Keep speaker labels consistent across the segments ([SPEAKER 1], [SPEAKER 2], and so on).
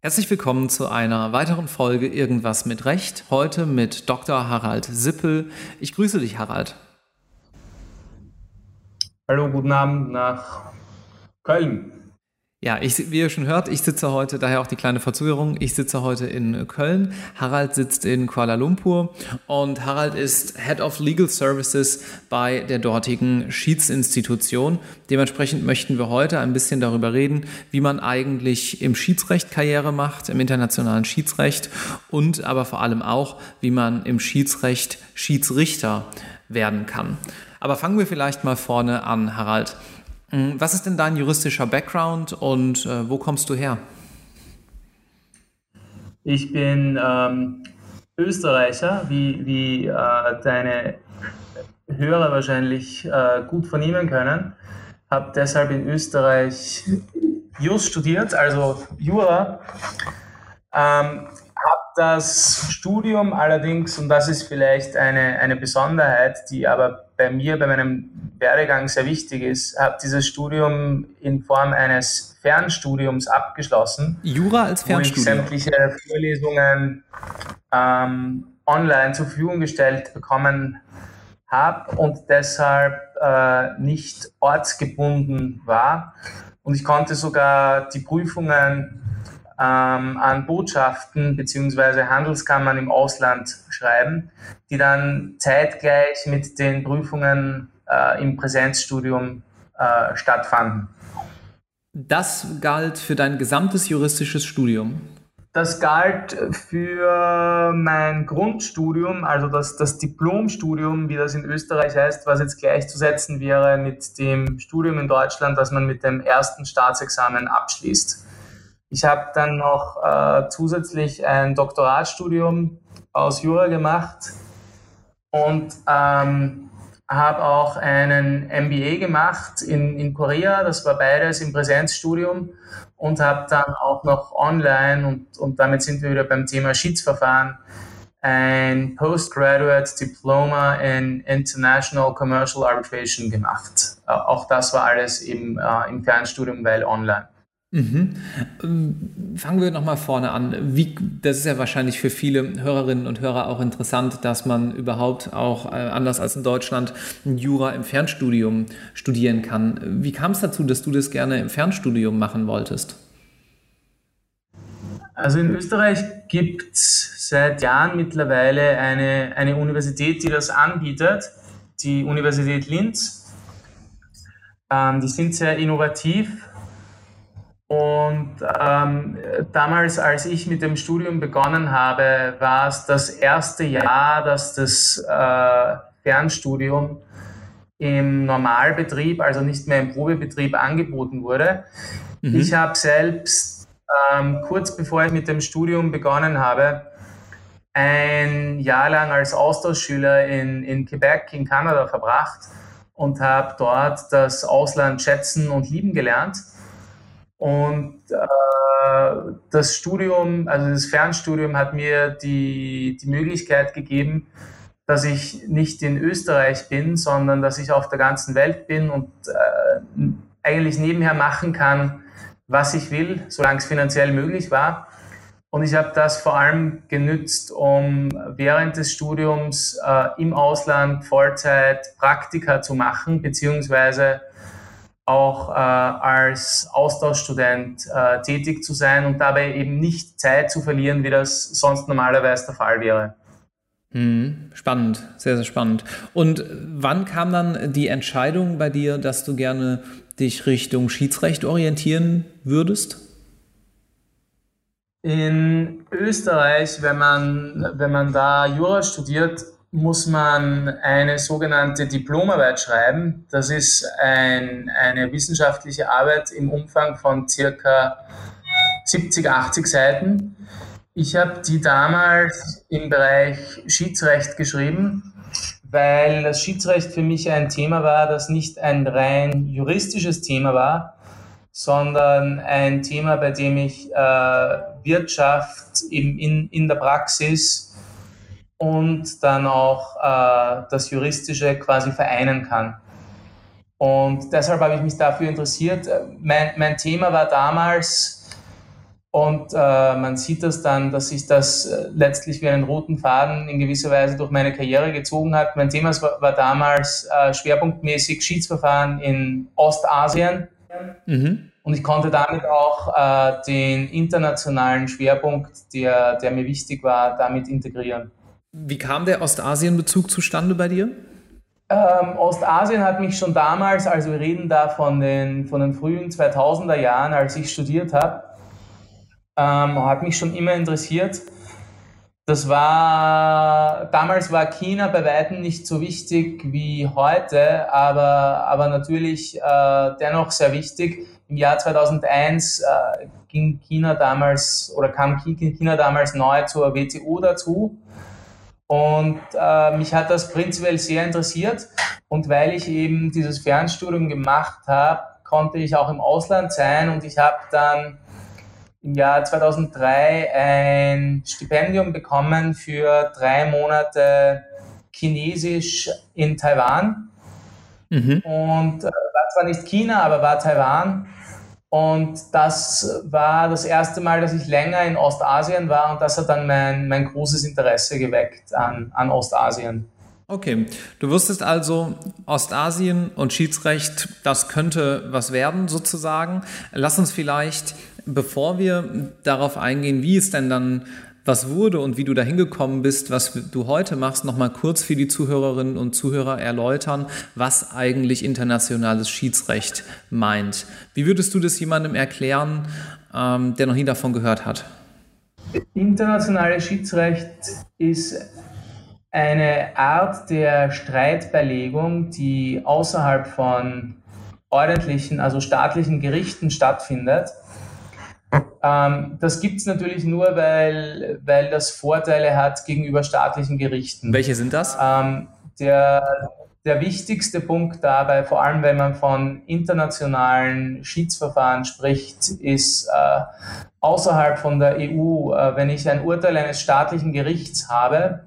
[SPEAKER 1] Herzlich willkommen zu einer weiteren Folge Irgendwas mit Recht. Heute mit Dr. Harald Sippel. Ich grüße dich, Harald.
[SPEAKER 2] Hallo, guten Abend nach Köln.
[SPEAKER 1] Ja, ich, wie ihr schon hört, ich sitze heute, daher auch die kleine Verzögerung, ich sitze heute in Köln. Harald sitzt in Kuala Lumpur und Harald ist Head of Legal Services bei der dortigen Schiedsinstitution. Dementsprechend möchten wir heute ein bisschen darüber reden, wie man eigentlich im Schiedsrecht Karriere macht, im internationalen Schiedsrecht und aber vor allem auch, wie man im Schiedsrecht Schiedsrichter werden kann. Aber fangen wir vielleicht mal vorne an, Harald. Mm, was ist denn dein juristischer Background und äh, wo kommst du her?
[SPEAKER 2] Ich bin ähm, Österreicher, wie, wie äh, deine Hörer wahrscheinlich äh, gut vernehmen können. Habe deshalb in Österreich Jus studiert, also Jura. Ähm, das Studium allerdings, und das ist vielleicht eine, eine Besonderheit, die aber bei mir, bei meinem Werdegang sehr wichtig ist, habe dieses Studium in Form eines Fernstudiums abgeschlossen.
[SPEAKER 1] Jura als Fernstudium?
[SPEAKER 2] Wo ich sämtliche Vorlesungen ähm, online zur Verfügung gestellt bekommen habe und deshalb äh, nicht ortsgebunden war. Und ich konnte sogar die Prüfungen an Botschaften bzw. Handelskammern im Ausland schreiben, die dann zeitgleich mit den Prüfungen äh, im Präsenzstudium äh, stattfanden.
[SPEAKER 1] Das galt für dein gesamtes juristisches Studium?
[SPEAKER 2] Das galt für mein Grundstudium, also das, das Diplomstudium, wie das in Österreich heißt, was jetzt gleichzusetzen wäre mit dem Studium in Deutschland, das man mit dem ersten Staatsexamen abschließt. Ich habe dann noch äh, zusätzlich ein Doktoratstudium aus Jura gemacht und ähm, habe auch einen MBA gemacht in, in Korea. Das war beides im Präsenzstudium und habe dann auch noch online und, und damit sind wir wieder beim Thema Schiedsverfahren ein Postgraduate Diploma in International Commercial Arbitration gemacht. Äh, auch das war alles im, äh, im Fernstudium, weil online.
[SPEAKER 1] Mhm. Fangen wir nochmal vorne an. Wie, das ist ja wahrscheinlich für viele Hörerinnen und Hörer auch interessant, dass man überhaupt auch, äh, anders als in Deutschland, Jura im Fernstudium studieren kann. Wie kam es dazu, dass du das gerne im Fernstudium machen wolltest?
[SPEAKER 2] Also in Österreich gibt es seit Jahren mittlerweile eine, eine Universität, die das anbietet, die Universität Linz. Ähm, die sind sehr innovativ und ähm, damals, als ich mit dem Studium begonnen habe, war es das erste Jahr, dass das äh, Fernstudium im Normalbetrieb, also nicht mehr im Probebetrieb, angeboten wurde. Mhm. Ich habe selbst ähm, kurz bevor ich mit dem Studium begonnen habe, ein Jahr lang als Austauschschüler in, in Quebec in Kanada verbracht und habe dort das Ausland schätzen und lieben gelernt und äh, das Studium, also das Fernstudium hat mir die, die Möglichkeit gegeben, dass ich nicht in Österreich bin, sondern dass ich auf der ganzen Welt bin und äh, eigentlich nebenher machen kann, was ich will, solange es finanziell möglich war. Und ich habe das vor allem genützt, um während des Studiums äh, im Ausland Vollzeit Praktika zu machen, beziehungsweise auch äh, als Austauschstudent äh, tätig zu sein und dabei eben nicht Zeit zu verlieren, wie das sonst normalerweise der Fall wäre.
[SPEAKER 1] Mhm. Spannend, sehr, sehr spannend. Und wann kam dann die Entscheidung bei dir, dass du gerne dich Richtung Schiedsrecht orientieren würdest?
[SPEAKER 2] In Österreich, wenn man, wenn man da Jura studiert, muss man eine sogenannte Diplomarbeit schreiben. Das ist ein, eine wissenschaftliche Arbeit im Umfang von circa 70, 80 Seiten. Ich habe die damals im Bereich Schiedsrecht geschrieben, weil das Schiedsrecht für mich ein Thema war, das nicht ein rein juristisches Thema war, sondern ein Thema, bei dem ich äh, Wirtschaft eben in, in der Praxis und dann auch äh, das Juristische quasi vereinen kann. Und deshalb habe ich mich dafür interessiert. Mein, mein Thema war damals, und äh, man sieht das dann, dass sich das äh, letztlich wie einen roten Faden in gewisser Weise durch meine Karriere gezogen hat. Mein Thema war, war damals äh, schwerpunktmäßig Schiedsverfahren in Ostasien. Mhm. Und ich konnte damit auch äh, den internationalen Schwerpunkt, der, der mir wichtig war, damit integrieren.
[SPEAKER 1] Wie kam der Ostasien-Bezug zustande bei dir?
[SPEAKER 2] Ähm, Ostasien hat mich schon damals, also wir reden da von den, von den frühen 2000er Jahren, als ich studiert habe, ähm, hat mich schon immer interessiert. Das war, damals war China bei weitem nicht so wichtig wie heute, aber, aber natürlich äh, dennoch sehr wichtig. Im Jahr 2001 äh, ging China damals oder kam China damals neu zur WTO dazu. Und äh, mich hat das prinzipiell sehr interessiert. Und weil ich eben dieses Fernstudium gemacht habe, konnte ich auch im Ausland sein und ich habe dann im Jahr 2003 ein Stipendium bekommen für drei Monate Chinesisch in Taiwan. Mhm. Und äh, war zwar nicht China, aber war Taiwan. Und das war das erste Mal, dass ich länger in Ostasien war und das hat dann mein, mein großes Interesse geweckt an, an Ostasien.
[SPEAKER 1] Okay, du wusstest also, Ostasien und Schiedsrecht, das könnte was werden sozusagen. Lass uns vielleicht, bevor wir darauf eingehen, wie es denn dann was wurde und wie du dahin gekommen bist, was du heute machst, nochmal kurz für die Zuhörerinnen und Zuhörer erläutern, was eigentlich internationales Schiedsrecht meint. Wie würdest du das jemandem erklären, ähm, der noch nie davon gehört hat?
[SPEAKER 2] Internationales Schiedsrecht ist eine Art der Streitbeilegung, die außerhalb von ordentlichen, also staatlichen Gerichten stattfindet. Ähm, das gibt es natürlich nur, weil, weil das Vorteile hat gegenüber staatlichen Gerichten.
[SPEAKER 1] Welche sind das?
[SPEAKER 2] Ähm, der, der wichtigste Punkt dabei, vor allem wenn man von internationalen Schiedsverfahren spricht, ist äh, außerhalb von der EU, äh, wenn ich ein Urteil eines staatlichen Gerichts habe,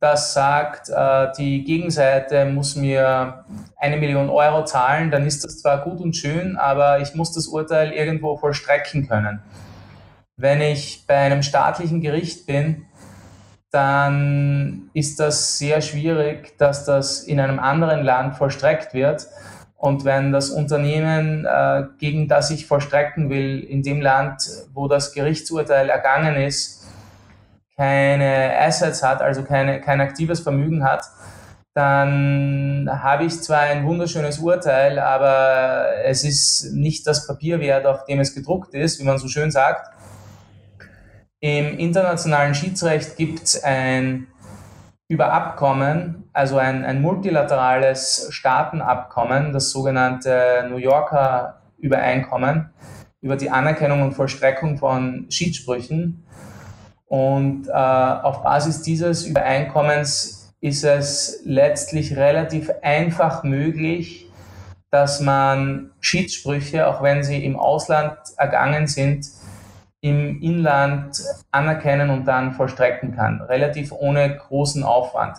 [SPEAKER 2] das sagt, äh, die Gegenseite muss mir eine Million Euro zahlen, dann ist das zwar gut und schön, aber ich muss das Urteil irgendwo vollstrecken können. Wenn ich bei einem staatlichen Gericht bin, dann ist das sehr schwierig, dass das in einem anderen Land vollstreckt wird. Und wenn das Unternehmen, äh, gegen das ich vollstrecken will, in dem Land, wo das Gerichtsurteil ergangen ist, keine Assets hat, also keine, kein aktives Vermögen hat, dann habe ich zwar ein wunderschönes Urteil, aber es ist nicht das Papier wert, auf dem es gedruckt ist, wie man so schön sagt. Im internationalen Schiedsrecht gibt es ein über Abkommen, also ein, ein multilaterales Staatenabkommen, das sogenannte New Yorker Übereinkommen über die Anerkennung und Vollstreckung von Schiedssprüchen. Und äh, auf Basis dieses Übereinkommens ist es letztlich relativ einfach möglich, dass man Schiedssprüche, auch wenn sie im Ausland ergangen sind, im Inland anerkennen und dann vollstrecken kann, relativ ohne großen Aufwand.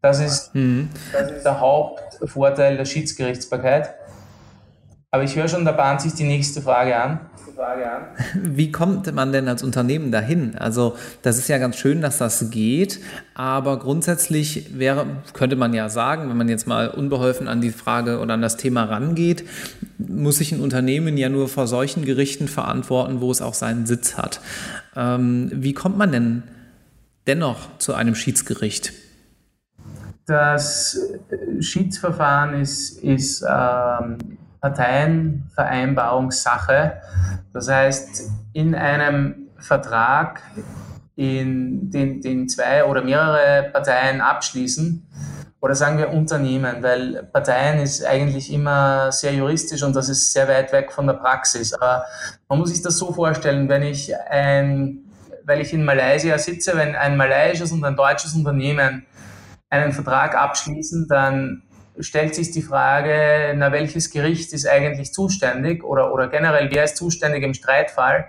[SPEAKER 2] Das ist, mhm. das ist der Hauptvorteil der Schiedsgerichtsbarkeit. Aber ich höre schon, da bahnt sich die nächste Frage an.
[SPEAKER 1] Wie kommt man denn als Unternehmen dahin? Also das ist ja ganz schön, dass das geht, aber grundsätzlich wäre, könnte man ja sagen, wenn man jetzt mal unbeholfen an die Frage oder an das Thema rangeht, muss sich ein Unternehmen ja nur vor solchen Gerichten verantworten, wo es auch seinen Sitz hat. Ähm, wie kommt man denn dennoch zu einem Schiedsgericht?
[SPEAKER 2] Das Schiedsverfahren ist, ist ähm, Parteienvereinbarungssache. Das heißt, in einem Vertrag, in den, den zwei oder mehrere Parteien abschließen, oder sagen wir Unternehmen, weil Parteien ist eigentlich immer sehr juristisch und das ist sehr weit weg von der Praxis. Aber man muss sich das so vorstellen, wenn ich ein, weil ich in Malaysia sitze, wenn ein malaysisches und ein deutsches Unternehmen einen Vertrag abschließen, dann stellt sich die Frage, na, welches Gericht ist eigentlich zuständig oder, oder generell, wer ist zuständig im Streitfall?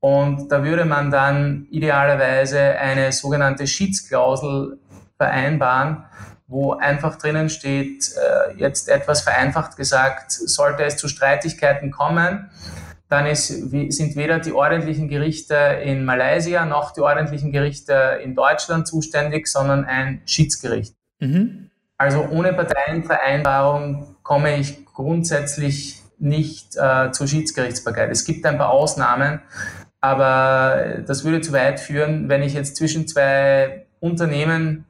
[SPEAKER 2] Und da würde man dann idealerweise eine sogenannte Schiedsklausel vereinbaren, wo einfach drinnen steht, äh, jetzt etwas vereinfacht gesagt, sollte es zu Streitigkeiten kommen, dann ist, sind weder die ordentlichen Gerichte in Malaysia noch die ordentlichen Gerichte in Deutschland zuständig, sondern ein Schiedsgericht. Mhm. Also ohne Parteienvereinbarung komme ich grundsätzlich nicht äh, zur Schiedsgerichtsbarkeit. Es gibt ein paar Ausnahmen, aber das würde zu weit führen, wenn ich jetzt zwischen zwei Unternehmen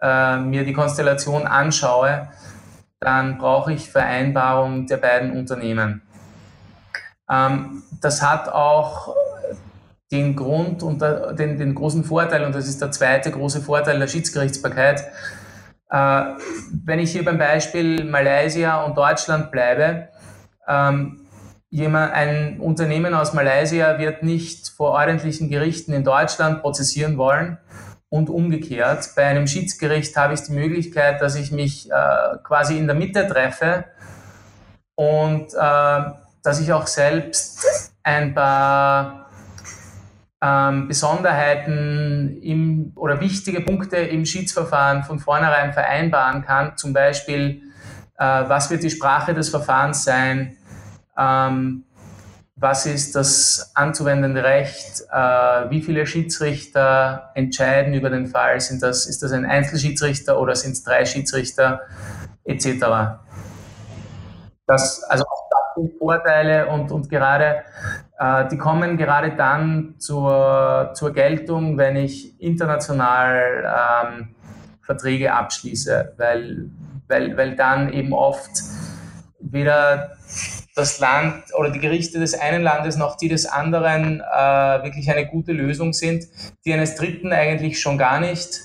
[SPEAKER 2] äh, mir die Konstellation anschaue, dann brauche ich Vereinbarung der beiden Unternehmen. Ähm, das hat auch den Grund und den, den großen Vorteil, und das ist der zweite große Vorteil der Schiedsgerichtsbarkeit, äh, wenn ich hier beim Beispiel Malaysia und Deutschland bleibe, ähm, jemand, ein Unternehmen aus Malaysia wird nicht vor ordentlichen Gerichten in Deutschland prozessieren wollen und umgekehrt. Bei einem Schiedsgericht habe ich die Möglichkeit, dass ich mich äh, quasi in der Mitte treffe und äh, dass ich auch selbst ein paar ähm, Besonderheiten im, oder wichtige Punkte im Schiedsverfahren von vornherein vereinbaren kann. Zum Beispiel, äh, was wird die Sprache des Verfahrens sein? Ähm, was ist das anzuwendende Recht? Äh, wie viele Schiedsrichter entscheiden über den Fall? Sind das, ist das ein Einzelschiedsrichter oder sind es drei Schiedsrichter etc.? Das, also auch das sind Vorteile und, und gerade die kommen gerade dann zur, zur Geltung, wenn ich international ähm, Verträge abschließe, weil, weil, weil dann eben oft weder das Land oder die Gerichte des einen Landes noch die des anderen äh, wirklich eine gute Lösung sind, die eines Dritten eigentlich schon gar nicht.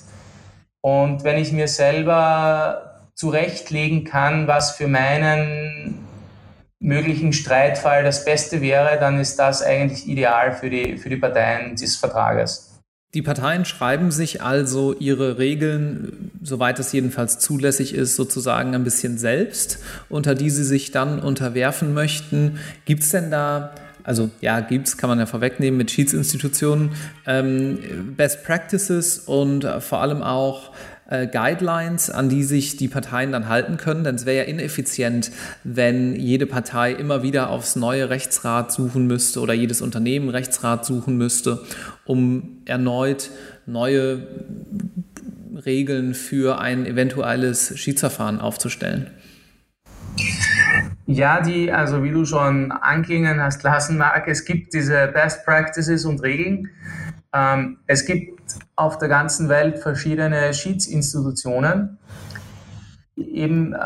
[SPEAKER 2] Und wenn ich mir selber zurechtlegen kann, was für meinen möglichen Streitfall das Beste wäre, dann ist das eigentlich ideal für die, für die Parteien des Vertrages.
[SPEAKER 1] Die Parteien schreiben sich also ihre Regeln, soweit es jedenfalls zulässig ist, sozusagen ein bisschen selbst, unter die sie sich dann unterwerfen möchten. Gibt es denn da, also ja, gibt es, kann man ja vorwegnehmen mit Schiedsinstitutionen, ähm, Best Practices und vor allem auch äh, Guidelines, an die sich die Parteien dann halten können. Denn es wäre ja ineffizient, wenn jede Partei immer wieder aufs neue Rechtsrat suchen müsste oder jedes Unternehmen Rechtsrat suchen müsste, um erneut neue Regeln für ein eventuelles Schiedsverfahren aufzustellen.
[SPEAKER 2] Ja, die, also wie du schon anklingen hast lassen, Marc, es gibt diese Best Practices und Regeln. Ähm, es gibt auf der ganzen Welt verschiedene Schiedsinstitutionen. Eben, äh,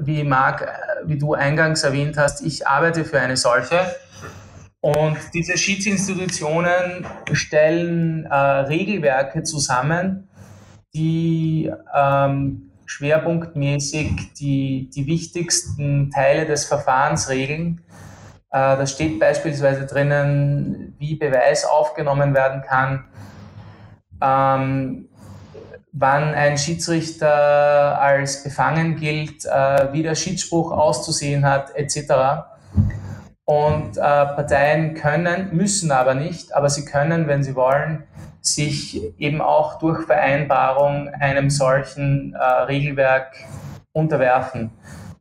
[SPEAKER 2] wie Marc, äh, wie du eingangs erwähnt hast, ich arbeite für eine solche. Und diese Schiedsinstitutionen stellen äh, Regelwerke zusammen, die ähm, schwerpunktmäßig die, die wichtigsten Teile des Verfahrens regeln da steht beispielsweise drinnen, wie Beweis aufgenommen werden kann, ähm, wann ein Schiedsrichter als befangen gilt, äh, wie der Schiedsspruch auszusehen hat, etc. Und äh, Parteien können, müssen aber nicht, aber sie können, wenn sie wollen, sich eben auch durch Vereinbarung einem solchen äh, Regelwerk unterwerfen.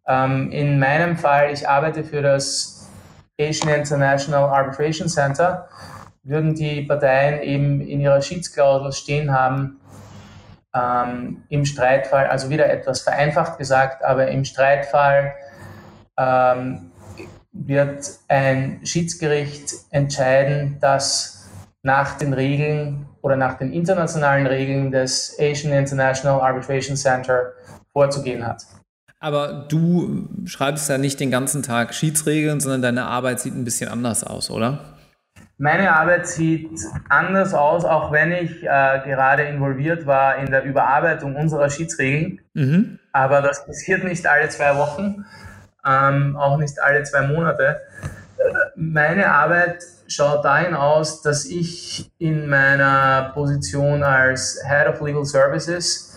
[SPEAKER 2] Ähm, in meinem Fall, ich arbeite für das Asian International Arbitration Center, würden die Parteien eben in ihrer Schiedsklausel stehen haben, ähm, im Streitfall, also wieder etwas vereinfacht gesagt, aber im Streitfall ähm, wird ein Schiedsgericht entscheiden, dass nach den Regeln oder nach den internationalen Regeln des Asian International Arbitration Center vorzugehen hat.
[SPEAKER 1] Aber du schreibst ja nicht den ganzen Tag Schiedsregeln, sondern deine Arbeit sieht ein bisschen anders aus, oder?
[SPEAKER 2] Meine Arbeit sieht anders aus, auch wenn ich äh, gerade involviert war in der Überarbeitung unserer Schiedsregeln. Mhm. Aber das passiert nicht alle zwei Wochen, ähm, auch nicht alle zwei Monate. Meine Arbeit schaut dahin aus, dass ich in meiner Position als Head of Legal Services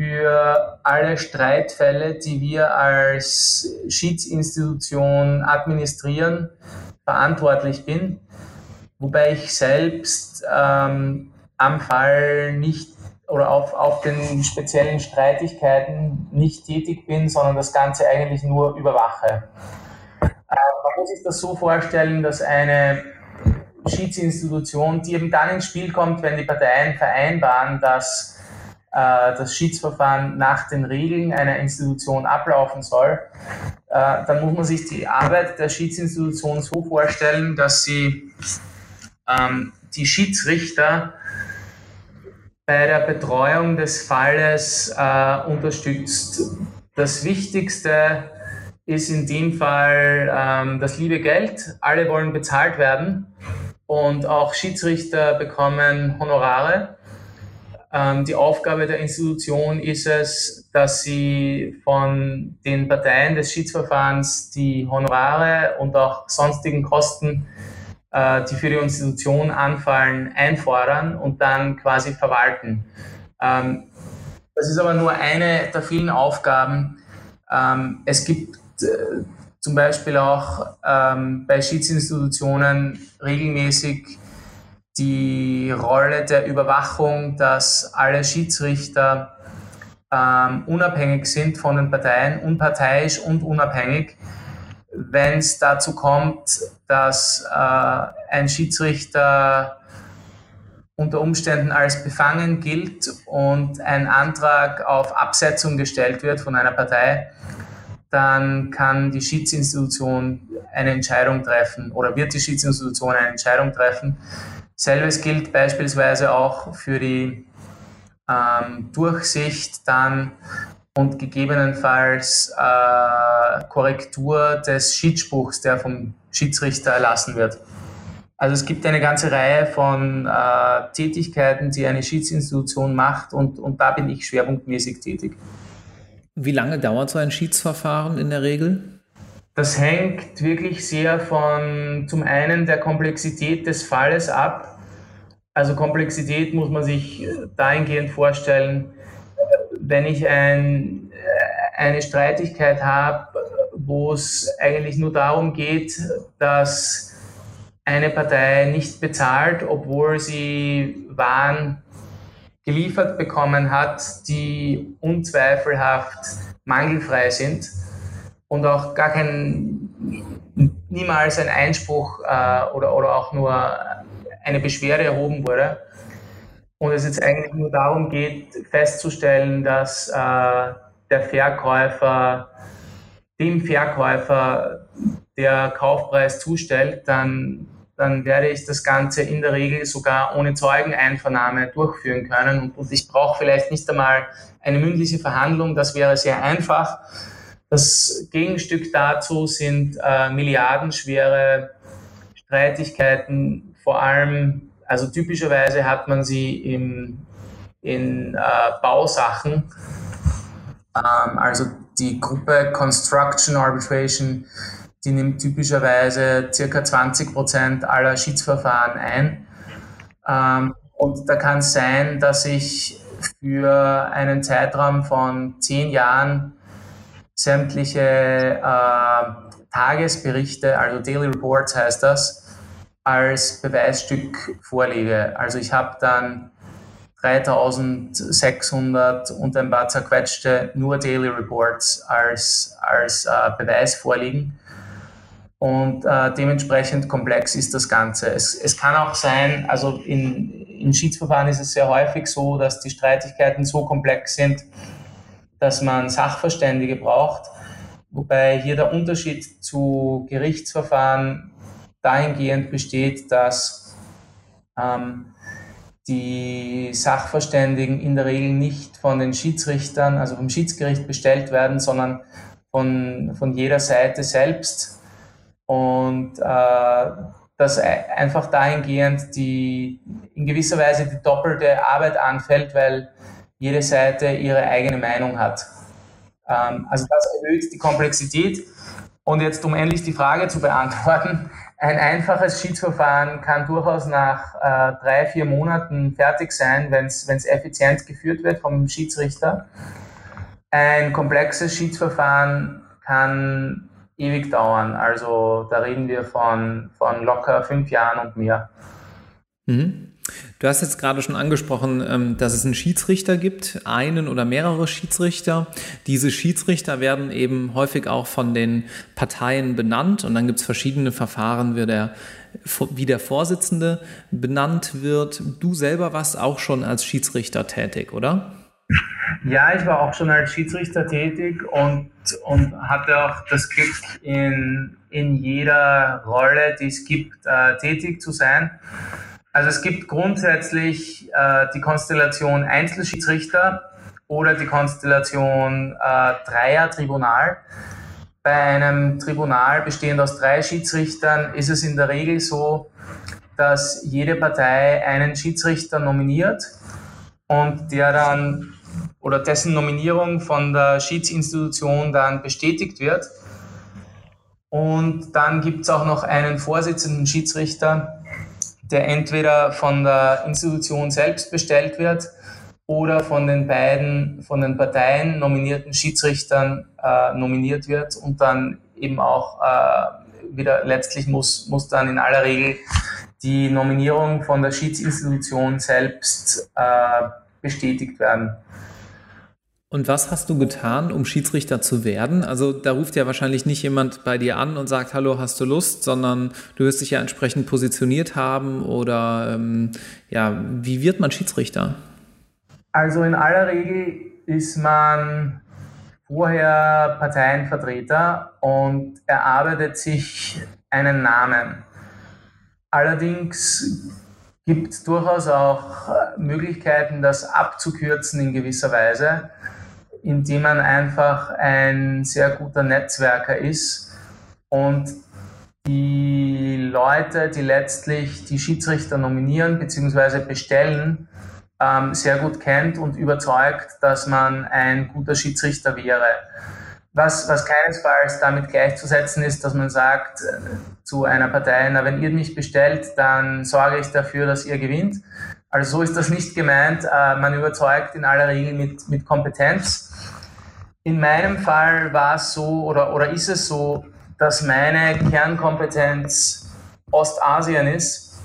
[SPEAKER 2] für alle Streitfälle, die wir als Schiedsinstitution administrieren, verantwortlich bin. wobei ich selbst ähm, am Fall nicht oder auf, auf den speziellen Streitigkeiten nicht tätig bin, sondern das Ganze eigentlich nur überwache. Äh, man muss sich das so vorstellen, dass eine Schiedsinstitution, die eben dann ins Spiel kommt, wenn die Parteien vereinbaren, dass das Schiedsverfahren nach den Regeln einer Institution ablaufen soll, äh, dann muss man sich die Arbeit der Schiedsinstitution so vorstellen, dass sie ähm, die Schiedsrichter bei der Betreuung des Falles äh, unterstützt. Das Wichtigste ist in dem Fall ähm, das liebe Geld. Alle wollen bezahlt werden und auch Schiedsrichter bekommen Honorare. Ähm, die Aufgabe der Institution ist es, dass sie von den Parteien des Schiedsverfahrens die Honorare und auch sonstigen Kosten, äh, die für die Institution anfallen, einfordern und dann quasi verwalten. Ähm, das ist aber nur eine der vielen Aufgaben. Ähm, es gibt äh, zum Beispiel auch bei Schiedsinstitutionen regelmäßig die Rolle der Überwachung, dass alle Schiedsrichter ähm, unabhängig sind von den Parteien, unparteiisch und unabhängig. Wenn es dazu kommt, dass äh, ein Schiedsrichter unter Umständen als befangen gilt und ein Antrag auf Absetzung gestellt wird von einer Partei, dann kann die Schiedsinstitution eine Entscheidung treffen oder wird die Schiedsinstitution eine Entscheidung treffen. Selbes gilt beispielsweise auch für die ähm, Durchsicht dann und gegebenenfalls äh, Korrektur des Schiedsspruchs, der vom Schiedsrichter erlassen wird. Also es gibt eine ganze Reihe von äh, Tätigkeiten, die eine Schiedsinstitution macht und, und da bin ich schwerpunktmäßig tätig.
[SPEAKER 1] Wie lange dauert so ein Schiedsverfahren in der Regel?
[SPEAKER 2] Das hängt wirklich sehr von zum einen der Komplexität des Falles ab. Also Komplexität muss man sich dahingehend vorstellen, wenn ich ein, eine Streitigkeit habe, wo es eigentlich nur darum geht, dass eine Partei nicht bezahlt, obwohl sie Waren geliefert bekommen hat, die unzweifelhaft mangelfrei sind und auch gar kein, niemals ein Einspruch äh, oder, oder auch nur eine Beschwerde erhoben wurde. Und es jetzt eigentlich nur darum geht, festzustellen, dass äh, der Verkäufer dem Verkäufer der Kaufpreis zustellt, dann dann werde ich das Ganze in der Regel sogar ohne Zeugeneinvernahme durchführen können. Und ich brauche vielleicht nicht einmal eine mündliche Verhandlung, das wäre sehr einfach. Das Gegenstück dazu sind äh, milliardenschwere Streitigkeiten, vor allem, also typischerweise hat man sie im, in äh, Bausachen, ähm, also die Gruppe Construction Arbitration die nimmt typischerweise circa 20 Prozent aller Schiedsverfahren ein. Ähm, und da kann es sein, dass ich für einen Zeitraum von zehn Jahren sämtliche äh, Tagesberichte, also Daily Reports heißt das, als Beweisstück vorlege. Also ich habe dann 3600 und ein paar zerquetschte nur Daily Reports als, als äh, Beweis vorliegen. Und äh, dementsprechend komplex ist das Ganze. Es, es kann auch sein, also in, in Schiedsverfahren ist es sehr häufig so, dass die Streitigkeiten so komplex sind, dass man Sachverständige braucht. Wobei hier der Unterschied zu Gerichtsverfahren dahingehend besteht, dass ähm, die Sachverständigen in der Regel nicht von den Schiedsrichtern, also vom Schiedsgericht bestellt werden, sondern von, von jeder Seite selbst und äh, dass einfach dahingehend die in gewisser Weise die doppelte Arbeit anfällt, weil jede Seite ihre eigene Meinung hat. Ähm, also das erhöht die Komplexität. Und jetzt, um endlich die Frage zu beantworten, ein einfaches Schiedsverfahren kann durchaus nach äh, drei, vier Monaten fertig sein, wenn es effizient geführt wird vom Schiedsrichter. Ein komplexes Schiedsverfahren kann ewig dauern. Also da reden wir von, von locker fünf Jahren und mehr.
[SPEAKER 1] Mhm. Du hast jetzt gerade schon angesprochen, ähm, dass es einen Schiedsrichter gibt, einen oder mehrere Schiedsrichter. Diese Schiedsrichter werden eben häufig auch von den Parteien benannt und dann gibt es verschiedene Verfahren, wie der, wie der Vorsitzende benannt wird. Du selber warst auch schon als Schiedsrichter tätig, oder?
[SPEAKER 2] Ja, ich war auch schon als Schiedsrichter tätig und, und hatte auch das Glück, in, in jeder Rolle, die es gibt, äh, tätig zu sein. Also es gibt grundsätzlich äh, die Konstellation Einzelschiedsrichter oder die Konstellation äh, Dreier-Tribunal. Bei einem Tribunal bestehend aus drei Schiedsrichtern ist es in der Regel so, dass jede Partei einen Schiedsrichter nominiert und der dann oder dessen Nominierung von der Schiedsinstitution dann bestätigt wird. Und dann gibt es auch noch einen Vorsitzenden Schiedsrichter, der entweder von der Institution selbst bestellt wird oder von den beiden, von den Parteien nominierten Schiedsrichtern äh, nominiert wird und dann eben auch äh, wieder letztlich muss, muss dann in aller Regel die Nominierung von der Schiedsinstitution selbst äh, bestätigt werden.
[SPEAKER 1] Und was hast du getan, um Schiedsrichter zu werden? Also da ruft ja wahrscheinlich nicht jemand bei dir an und sagt, hallo, hast du Lust, sondern du wirst dich ja entsprechend positioniert haben oder ähm, ja, wie wird man Schiedsrichter?
[SPEAKER 2] Also in aller Regel ist man vorher Parteienvertreter und erarbeitet sich einen Namen. Allerdings gibt es durchaus auch Möglichkeiten, das abzukürzen in gewisser Weise indem man einfach ein sehr guter Netzwerker ist und die Leute, die letztlich die Schiedsrichter nominieren bzw. bestellen, ähm, sehr gut kennt und überzeugt, dass man ein guter Schiedsrichter wäre. Was, was keinesfalls damit gleichzusetzen ist, dass man sagt äh, zu einer Partei, na, wenn ihr mich bestellt, dann sorge ich dafür, dass ihr gewinnt. Also so ist das nicht gemeint. Äh, man überzeugt in aller Regel mit, mit Kompetenz in meinem Fall war es so oder, oder ist es so, dass meine Kernkompetenz Ostasien ist.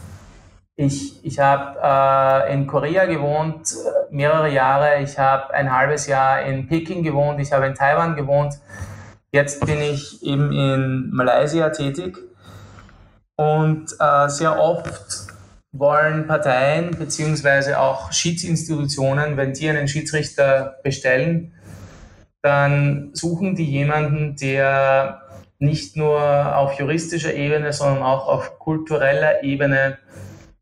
[SPEAKER 2] Ich, ich habe äh, in Korea gewohnt, äh, mehrere Jahre. Ich habe ein halbes Jahr in Peking gewohnt. Ich habe in Taiwan gewohnt. Jetzt bin ich eben in Malaysia tätig. Und äh, sehr oft wollen Parteien beziehungsweise auch Schiedsinstitutionen, wenn die einen Schiedsrichter bestellen, dann suchen die jemanden, der nicht nur auf juristischer Ebene, sondern auch auf kultureller Ebene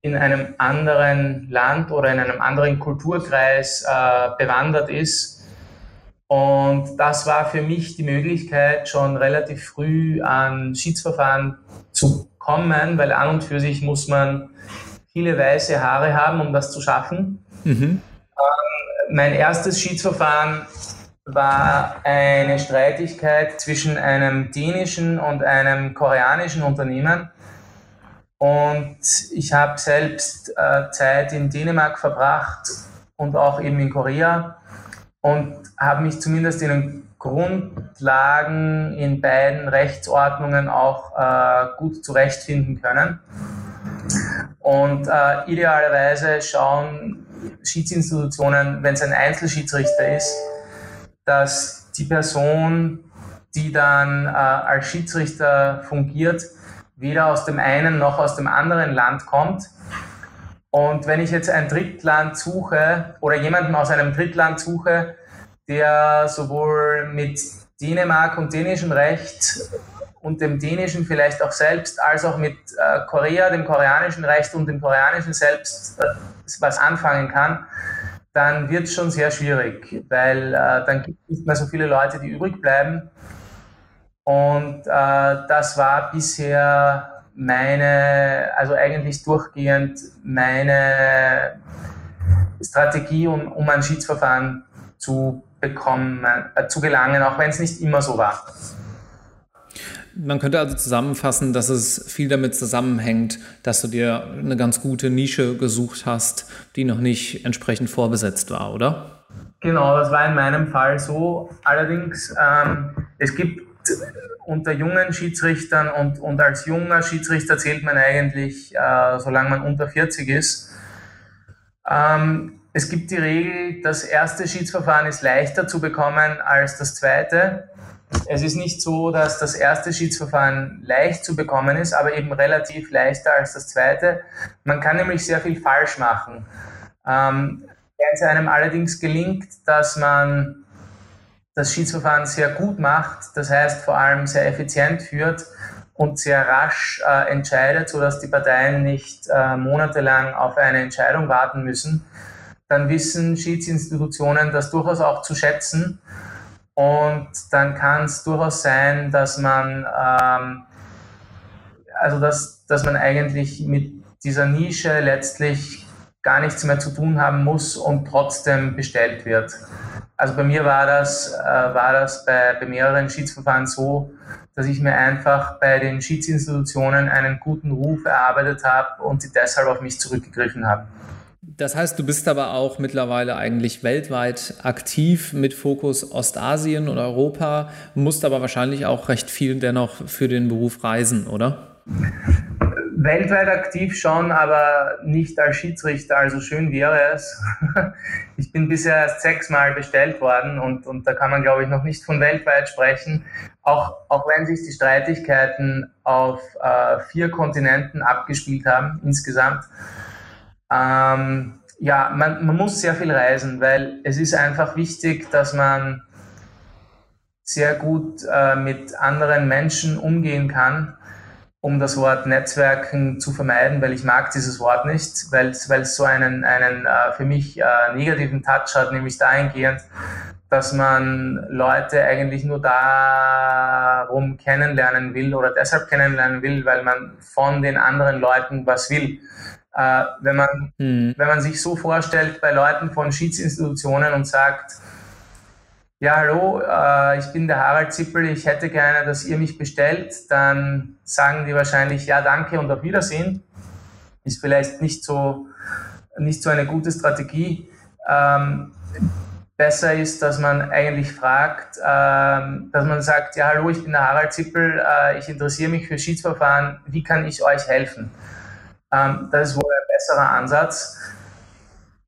[SPEAKER 2] in einem anderen Land oder in einem anderen Kulturkreis äh, bewandert ist. Und das war für mich die Möglichkeit, schon relativ früh an Schiedsverfahren zu kommen, weil an und für sich muss man viele weiße Haare haben, um das zu schaffen. Mhm. Ähm, mein erstes Schiedsverfahren war eine Streitigkeit zwischen einem dänischen und einem koreanischen Unternehmen. Und ich habe selbst äh, Zeit in Dänemark verbracht und auch eben in Korea und habe mich zumindest in den Grundlagen in beiden Rechtsordnungen auch äh, gut zurechtfinden können. Und äh, idealerweise schauen Schiedsinstitutionen, wenn es ein Einzelschiedsrichter ist, dass die Person, die dann äh, als Schiedsrichter fungiert, weder aus dem einen noch aus dem anderen Land kommt. Und wenn ich jetzt ein Drittland suche oder jemanden aus einem Drittland suche, der sowohl mit Dänemark und dänischem Recht und dem dänischen vielleicht auch selbst, als auch mit äh, Korea, dem koreanischen Recht und dem koreanischen selbst äh, was anfangen kann, dann wird es schon sehr schwierig, weil äh, dann gibt es nicht mehr so viele Leute, die übrig bleiben. Und äh, das war bisher meine, also eigentlich durchgehend meine Strategie, um, um ein Schiedsverfahren zu bekommen, äh, zu gelangen, auch wenn es nicht immer so war.
[SPEAKER 1] Man könnte also zusammenfassen, dass es viel damit zusammenhängt, dass du dir eine ganz gute Nische gesucht hast, die noch nicht entsprechend vorbesetzt war, oder?
[SPEAKER 2] Genau, das war in meinem Fall so. Allerdings, ähm, es gibt unter jungen Schiedsrichtern und, und als junger Schiedsrichter zählt man eigentlich, äh, solange man unter 40 ist. Ähm, es gibt die Regel, das erste Schiedsverfahren ist leichter zu bekommen als das zweite. Es ist nicht so, dass das erste Schiedsverfahren leicht zu bekommen ist, aber eben relativ leichter als das zweite. Man kann nämlich sehr viel falsch machen. Ähm, wenn es einem allerdings gelingt, dass man das Schiedsverfahren sehr gut macht, das heißt vor allem sehr effizient führt und sehr rasch äh, entscheidet, sodass die Parteien nicht äh, monatelang auf eine Entscheidung warten müssen, dann wissen Schiedsinstitutionen das durchaus auch zu schätzen. Und dann kann es durchaus sein, dass man, ähm, also dass, dass man eigentlich mit dieser Nische letztlich gar nichts mehr zu tun haben muss und trotzdem bestellt wird. Also bei mir war das, äh, war das bei, bei mehreren Schiedsverfahren so, dass ich mir einfach bei den Schiedsinstitutionen einen guten Ruf erarbeitet habe und die deshalb auf mich zurückgegriffen haben.
[SPEAKER 1] Das heißt, du bist aber auch mittlerweile eigentlich weltweit aktiv mit Fokus Ostasien und Europa, musst aber wahrscheinlich auch recht viel dennoch für den Beruf reisen, oder?
[SPEAKER 2] weltweit aktiv schon, aber nicht als Schiedsrichter. Also schön wäre es. Ich bin bisher erst sechsmal bestellt worden und, und da kann man, glaube ich, noch nicht von weltweit sprechen. Auch, auch wenn sich die Streitigkeiten auf äh, vier Kontinenten abgespielt haben insgesamt. Ähm, ja, man, man muss sehr viel reisen, weil es ist einfach wichtig, dass man sehr gut äh, mit anderen Menschen umgehen kann um das Wort Netzwerken zu vermeiden, weil ich mag dieses Wort nicht, weil es so einen, einen äh, für mich äh, negativen Touch hat, nämlich dahingehend, dass man Leute eigentlich nur darum kennenlernen will oder deshalb kennenlernen will, weil man von den anderen Leuten was will. Äh, wenn, man, mhm. wenn man sich so vorstellt bei Leuten von Schiedsinstitutionen und sagt, ja, hallo, äh, ich bin der Harald Zippel, ich hätte gerne, dass ihr mich bestellt, dann sagen die wahrscheinlich, ja, danke und auf Wiedersehen. Ist vielleicht nicht so, nicht so eine gute Strategie. Ähm, besser ist, dass man eigentlich fragt, ähm, dass man sagt, ja, hallo, ich bin der Harald Zippel, äh, ich interessiere mich für Schiedsverfahren, wie kann ich euch helfen? Ähm, das ist besserer Ansatz.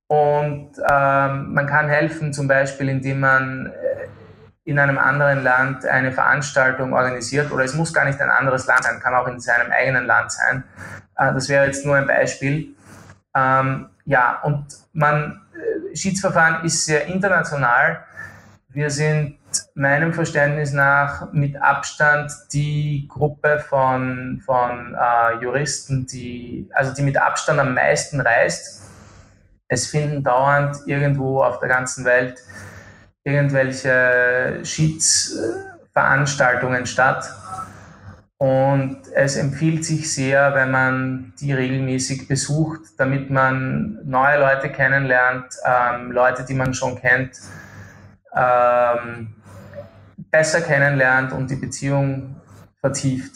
[SPEAKER 2] Und ähm, man kann helfen, zum Beispiel, indem man äh, in einem anderen Land eine Veranstaltung organisiert, oder es muss gar nicht ein anderes Land sein, kann auch in seinem eigenen Land sein. Äh, das wäre jetzt nur ein Beispiel. Ähm, ja, und man, äh, Schiedsverfahren ist sehr international. Wir sind meinem Verständnis nach mit Abstand die Gruppe von, von äh, Juristen, die, also die mit Abstand am meisten reist es finden dauernd irgendwo auf der ganzen Welt irgendwelche Schiedsveranstaltungen statt. Und es empfiehlt sich sehr, wenn man die regelmäßig besucht, damit man neue Leute kennenlernt, ähm, Leute, die man schon kennt, ähm, besser kennenlernt und die Beziehung vertieft.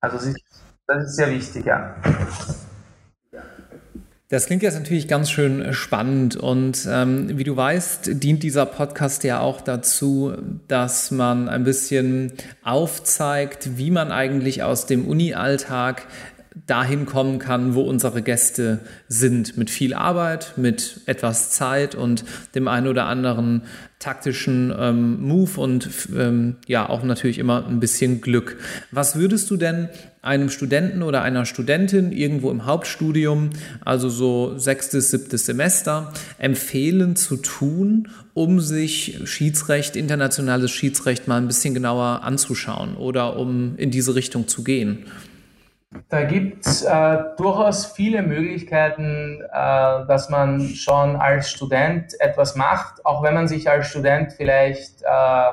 [SPEAKER 2] Also das ist, sehr wichtig, ja.
[SPEAKER 1] Das klingt jetzt natürlich ganz schön spannend und ähm, wie du weißt, dient dieser Podcast ja auch dazu, dass man ein bisschen aufzeigt, wie man eigentlich aus dem Uni-Alltag dahin kommen kann, wo unsere Gäste sind, mit viel Arbeit, mit etwas Zeit und dem einen oder anderen taktischen ähm, Move und ähm, ja auch natürlich immer ein bisschen Glück. Was würdest du denn einem Studenten oder einer Studentin irgendwo im Hauptstudium, also so sechstes, siebtes Semester, empfehlen zu tun, um sich Schiedsrecht, internationales Schiedsrecht mal ein bisschen genauer anzuschauen oder um in diese Richtung zu gehen?
[SPEAKER 2] Da gibt es äh, durchaus viele Möglichkeiten, äh, dass man schon als Student etwas macht, auch wenn man sich als Student vielleicht äh,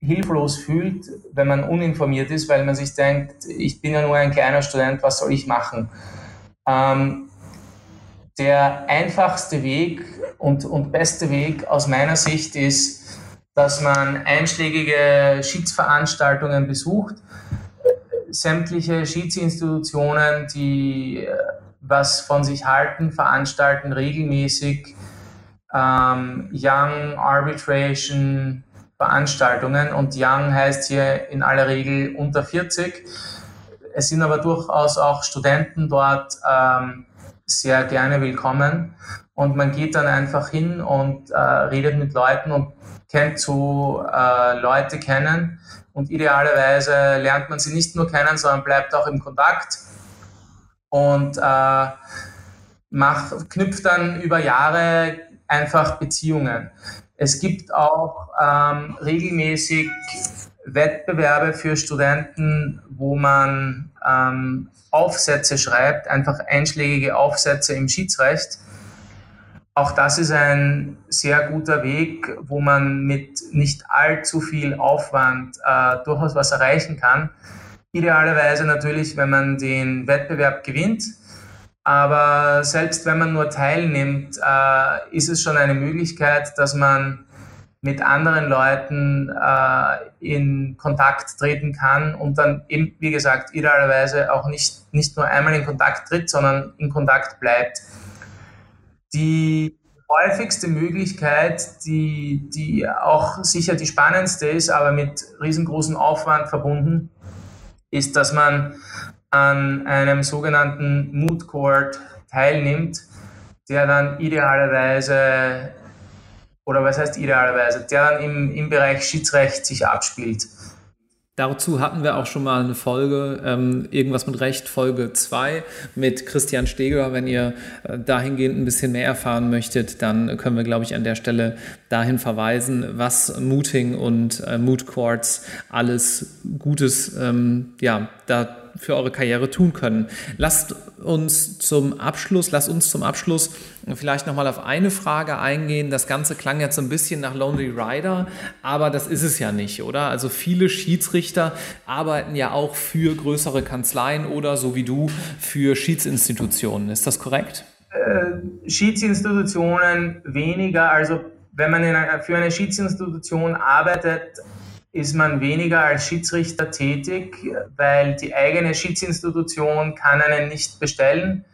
[SPEAKER 2] hilflos fühlt, wenn man uninformiert ist, weil man sich denkt, ich bin ja nur ein kleiner Student, was soll ich machen? Ähm, der einfachste Weg und, und beste Weg aus meiner Sicht ist, dass man einschlägige Schiedsveranstaltungen besucht sämtliche Schiedsinstitutionen, die was von sich halten, veranstalten regelmäßig ähm, Young Arbitration Veranstaltungen und Young heißt hier in aller Regel unter 40. Es sind aber durchaus auch Studenten dort ähm, sehr gerne willkommen und man geht dann einfach hin und äh, redet mit Leuten und kennt so äh, Leute kennen und idealerweise lernt man sie nicht nur kennen, sondern bleibt auch im Kontakt und äh, macht, knüpft dann über Jahre einfach Beziehungen. Es gibt auch ähm, regelmäßig Wettbewerbe für Studenten, wo man ähm, Aufsätze schreibt, einfach einschlägige Aufsätze im Schiedsrecht. Auch das ist ein sehr guter Weg, wo man mit nicht allzu viel Aufwand äh, durchaus was erreichen kann. Idealerweise natürlich, wenn man den Wettbewerb gewinnt. Aber selbst wenn man nur teilnimmt, äh, ist es schon eine Möglichkeit, dass man mit anderen Leuten äh, in Kontakt treten kann und dann eben, wie gesagt, idealerweise auch nicht, nicht nur einmal in Kontakt tritt, sondern in Kontakt bleibt. Die häufigste Möglichkeit, die, die auch sicher die spannendste ist, aber mit riesengroßem Aufwand verbunden, ist, dass man an einem sogenannten Mood Court teilnimmt, der dann idealerweise, oder was heißt idealerweise, der dann im, im Bereich Schiedsrecht sich abspielt.
[SPEAKER 1] Dazu hatten wir auch schon mal eine Folge, ähm, irgendwas mit Recht, Folge 2 mit Christian Steger. Wenn ihr äh, dahingehend ein bisschen mehr erfahren möchtet, dann können wir, glaube ich, an der Stelle dahin verweisen, was Mooting und äh, Moot Courts alles Gutes ähm, ja, da für eure Karriere tun können. Lasst uns zum Abschluss, lasst uns zum Abschluss vielleicht nochmal auf eine Frage eingehen. Das Ganze klang jetzt so ein bisschen nach Lonely Rider, aber das ist es ja nicht, oder? Also viele Schiedsrichter arbeiten ja auch für größere Kanzleien oder so wie du für Schiedsinstitutionen. Ist das korrekt?
[SPEAKER 2] Äh, Schiedsinstitutionen weniger. Also wenn man einer, für eine Schiedsinstitution arbeitet, ist man weniger als Schiedsrichter tätig, weil die eigene Schiedsinstitution kann einen nicht bestellen.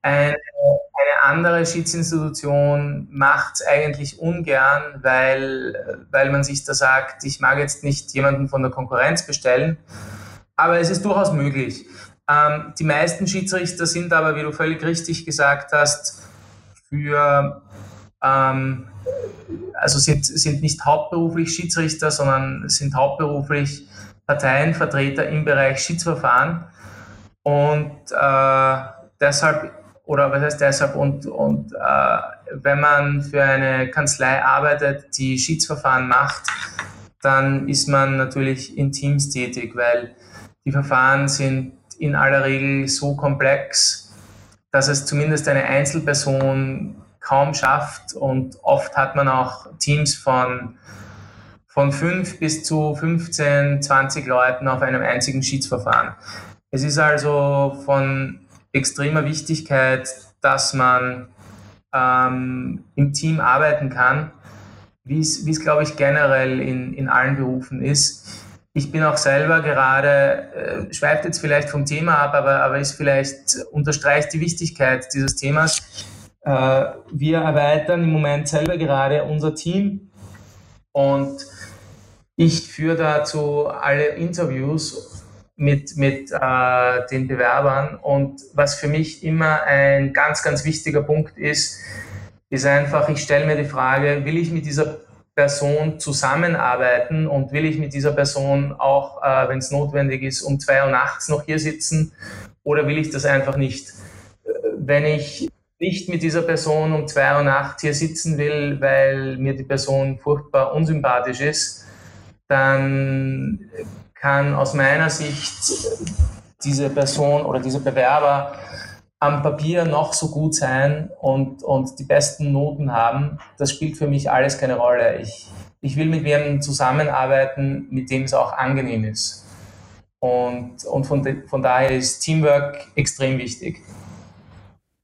[SPEAKER 2] Eine, eine andere Schiedsinstitution macht es eigentlich ungern, weil, weil man sich da sagt, ich mag jetzt nicht jemanden von der Konkurrenz bestellen. Aber es ist durchaus möglich. Ähm, die meisten Schiedsrichter sind aber, wie du völlig richtig gesagt hast, für ähm, also sind, sind nicht hauptberuflich Schiedsrichter, sondern sind hauptberuflich Parteienvertreter im Bereich Schiedsverfahren. Und äh, deshalb, oder was heißt deshalb, und, und äh, wenn man für eine Kanzlei arbeitet, die Schiedsverfahren macht, dann ist man natürlich in Teams tätig, weil die Verfahren sind in aller Regel so komplex, dass es zumindest eine Einzelperson kaum schafft. Und oft hat man auch Teams von, von fünf bis zu 15, 20 Leuten auf einem einzigen Schiedsverfahren. Es ist also von extremer Wichtigkeit, dass man ähm, im Team arbeiten kann, wie es, glaube ich, generell in, in allen Berufen ist. Ich bin auch selber gerade, äh, schweift jetzt vielleicht vom Thema ab, aber, aber ist vielleicht unterstreicht die Wichtigkeit dieses Themas. Äh, wir erweitern im Moment selber gerade unser Team und ich führe dazu alle Interviews mit, mit äh, den Bewerbern. Und was für mich immer ein ganz, ganz wichtiger Punkt ist, ist einfach, ich stelle mir die Frage, will ich mit dieser Person zusammenarbeiten und will ich mit dieser Person auch, äh, wenn es notwendig ist, um zwei Uhr nachts noch hier sitzen oder will ich das einfach nicht? Äh, wenn ich nicht mit dieser Person um zwei Uhr nachts hier sitzen will, weil mir die Person furchtbar unsympathisch ist, dann kann aus meiner Sicht diese Person oder dieser Bewerber am Papier noch so gut sein und, und die besten Noten haben. Das spielt für mich alles keine Rolle. Ich, ich will mit jemandem zusammenarbeiten, mit dem es auch angenehm ist. Und, und von, de, von daher ist Teamwork extrem wichtig.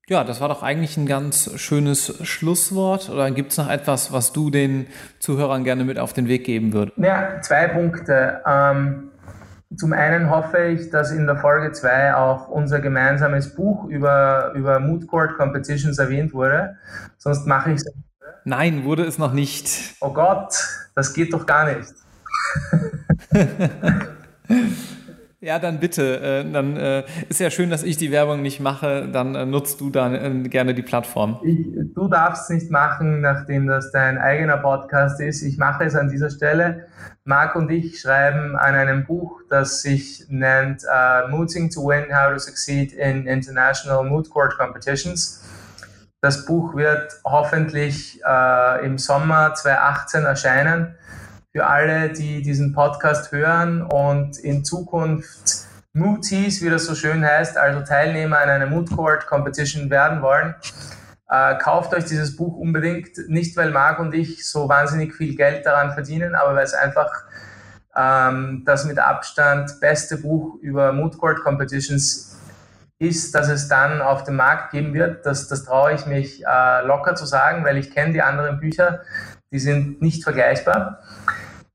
[SPEAKER 1] Ja, das war doch eigentlich ein ganz schönes Schlusswort. Oder gibt es noch etwas, was du den Zuhörern gerne mit auf den Weg geben würdest?
[SPEAKER 2] Ja, zwei Punkte. Ähm, zum einen hoffe ich, dass in der Folge 2 auch unser gemeinsames Buch über, über Mood Court Competitions erwähnt wurde. Sonst mache ich es.
[SPEAKER 1] Nein, wurde es noch nicht.
[SPEAKER 2] Oh Gott, Das geht doch gar nicht.
[SPEAKER 1] Ja, dann bitte. Äh, dann äh, ist ja schön, dass ich die Werbung nicht mache. Dann äh, nutzt du dann gerne die Plattform.
[SPEAKER 2] Ich, du darfst es nicht machen, nachdem das dein eigener Podcast ist. Ich mache es an dieser Stelle. Marc und ich schreiben an einem Buch, das sich nennt uh, Mooting to Win, How to Succeed in International Moot Court Competitions. Das Buch wird hoffentlich uh, im Sommer 2018 erscheinen für alle, die diesen Podcast hören und in Zukunft Mooties, wie das so schön heißt, also Teilnehmer an einer Moot Court Competition werden wollen. Äh, kauft euch dieses Buch unbedingt, nicht weil Marc und ich so wahnsinnig viel Geld daran verdienen, aber weil es einfach ähm, das mit Abstand beste Buch über Moot Court Competitions ist, dass es dann auf dem Markt geben wird. Das, das traue ich mich äh, locker zu sagen, weil ich kenne die anderen Bücher, die sind nicht vergleichbar.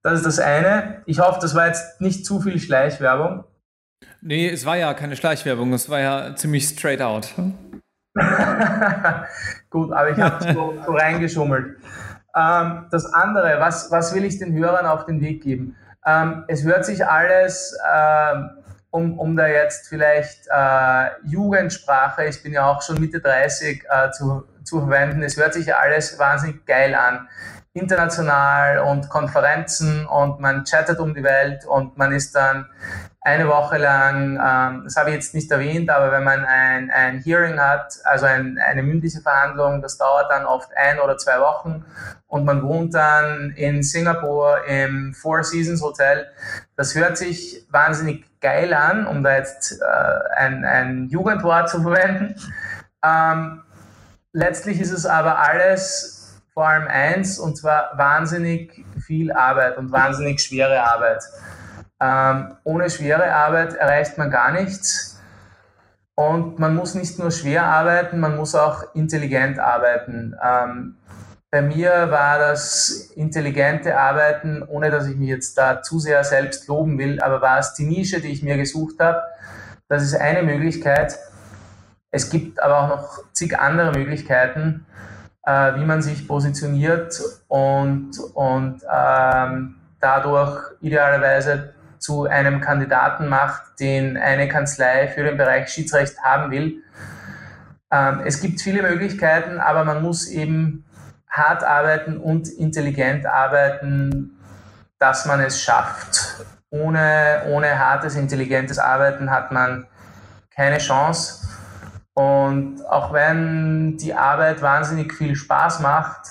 [SPEAKER 2] Das ist das eine. Ich hoffe, das war jetzt nicht zu viel Schleichwerbung.
[SPEAKER 1] Nee, es war ja keine Schleichwerbung, es war ja ziemlich straight out.
[SPEAKER 2] Gut, aber ich habe so, so reingeschummelt. Ähm, das andere, was, was will ich den Hörern auf den Weg geben? Ähm, es hört sich alles, äh, um, um da jetzt vielleicht äh, Jugendsprache, ich bin ja auch schon Mitte 30, äh, zu, zu verwenden, es hört sich alles wahnsinnig geil an international und Konferenzen und man chattet um die Welt und man ist dann eine Woche lang, ähm, das habe ich jetzt nicht erwähnt, aber wenn man ein, ein Hearing hat, also ein, eine mündliche Verhandlung, das dauert dann oft ein oder zwei Wochen und man wohnt dann in Singapur im Four Seasons Hotel. Das hört sich wahnsinnig geil an, um da jetzt äh, ein, ein Jugendwort zu verwenden. Ähm, letztlich ist es aber alles vor allem eins, und zwar wahnsinnig viel Arbeit und wahnsinnig schwere Arbeit. Ähm, ohne schwere Arbeit erreicht man gar nichts. Und man muss nicht nur schwer arbeiten, man muss auch intelligent arbeiten. Ähm, bei mir war das intelligente Arbeiten, ohne dass ich mich jetzt da zu sehr selbst loben will, aber war es die Nische, die ich mir gesucht habe. Das ist eine Möglichkeit. Es gibt aber auch noch zig andere Möglichkeiten äh, wie man sich positioniert und, und ähm, dadurch idealerweise zu einem Kandidaten macht, den eine Kanzlei für den Bereich Schiedsrecht haben will. Ähm, es gibt viele Möglichkeiten, aber man muss eben hart arbeiten und intelligent arbeiten, dass man es schafft. Ohne, ohne hartes, intelligentes Arbeiten hat man keine Chance. Und auch wenn die Arbeit wahnsinnig viel Spaß macht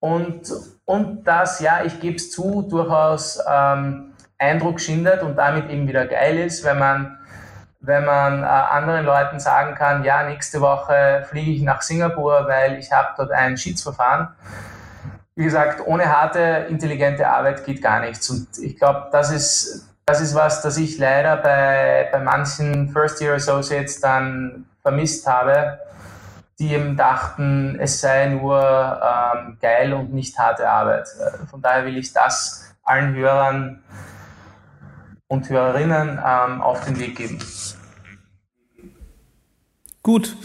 [SPEAKER 2] und, und das, ja, ich gebe es zu, durchaus ähm, Eindruck schindet und damit eben wieder geil ist, wenn man, wenn man äh, anderen Leuten sagen kann, ja, nächste Woche fliege ich nach Singapur, weil ich habe dort ein Schiedsverfahren. Wie gesagt, ohne harte, intelligente Arbeit geht gar nichts. Und ich glaube, das ist, das ist was, das ich leider bei, bei manchen First-Year Associates dann vermisst habe, die eben dachten, es sei nur ähm, geil und nicht harte Arbeit. Äh, von daher will ich das allen Hörern und Hörerinnen ähm, auf den Weg geben.
[SPEAKER 1] Gut,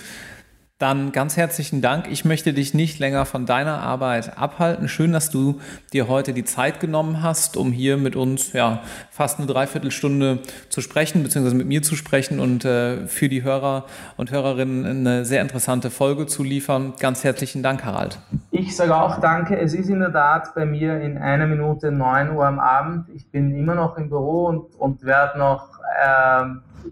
[SPEAKER 1] dann ganz herzlichen Dank. Ich möchte dich nicht länger von deiner Arbeit abhalten. Schön, dass du dir heute die Zeit genommen hast, um hier mit uns ja, fast eine Dreiviertelstunde zu sprechen, beziehungsweise mit mir zu sprechen und äh, für die Hörer und Hörerinnen eine sehr interessante Folge zu liefern. Ganz herzlichen Dank, Harald.
[SPEAKER 2] Ich sage auch danke. Es ist in der Tat bei mir in einer Minute 9 Uhr am Abend. Ich bin immer noch im Büro und, und werde noch äh,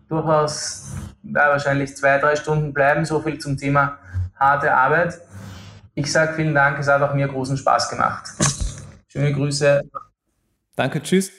[SPEAKER 2] durchaus ja, wahrscheinlich zwei, drei Stunden bleiben. So viel zum Thema harte Arbeit. Ich sage vielen Dank, es hat auch mir großen Spaß gemacht. Schöne Grüße.
[SPEAKER 1] Danke, tschüss.